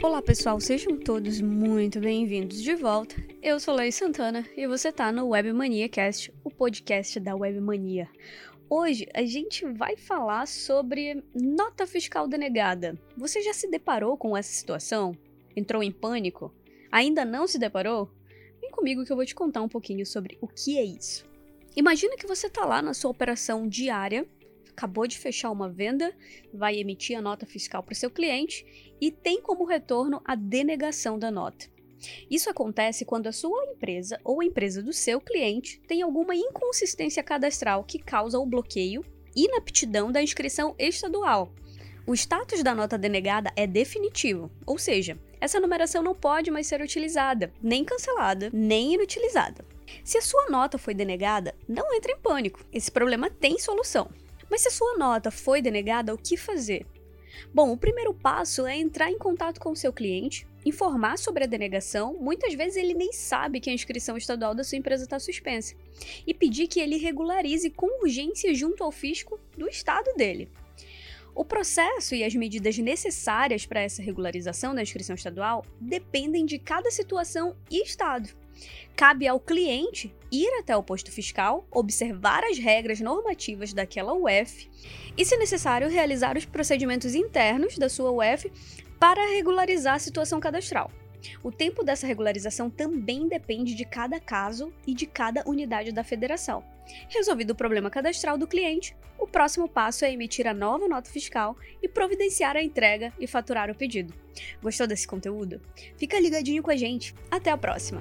Olá pessoal, sejam todos muito bem-vindos de volta. Eu sou Lei Santana e você tá no Webmania Cast, o podcast da Webmania. Hoje a gente vai falar sobre nota fiscal denegada. Você já se deparou com essa situação? Entrou em pânico? Ainda não se deparou? Vem comigo que eu vou te contar um pouquinho sobre o que é isso. Imagina que você tá lá na sua operação diária acabou de fechar uma venda, vai emitir a nota fiscal para o seu cliente e tem como retorno a denegação da nota. Isso acontece quando a sua empresa ou a empresa do seu cliente tem alguma inconsistência cadastral que causa o bloqueio e inaptidão da inscrição estadual. O status da nota denegada é definitivo, ou seja, essa numeração não pode mais ser utilizada, nem cancelada, nem inutilizada. Se a sua nota foi denegada, não entre em pânico, esse problema tem solução. Mas se a sua nota foi denegada, o que fazer? Bom, o primeiro passo é entrar em contato com o seu cliente, informar sobre a denegação, muitas vezes ele nem sabe que a inscrição estadual da sua empresa está suspensa, e pedir que ele regularize com urgência junto ao fisco do estado dele. O processo e as medidas necessárias para essa regularização da inscrição estadual dependem de cada situação e estado. Cabe ao cliente ir até o posto fiscal, observar as regras normativas daquela UF e, se necessário, realizar os procedimentos internos da sua UF para regularizar a situação cadastral. O tempo dessa regularização também depende de cada caso e de cada unidade da federação. Resolvido o problema cadastral do cliente, o próximo passo é emitir a nova nota fiscal e providenciar a entrega e faturar o pedido. Gostou desse conteúdo? Fica ligadinho com a gente. Até a próxima!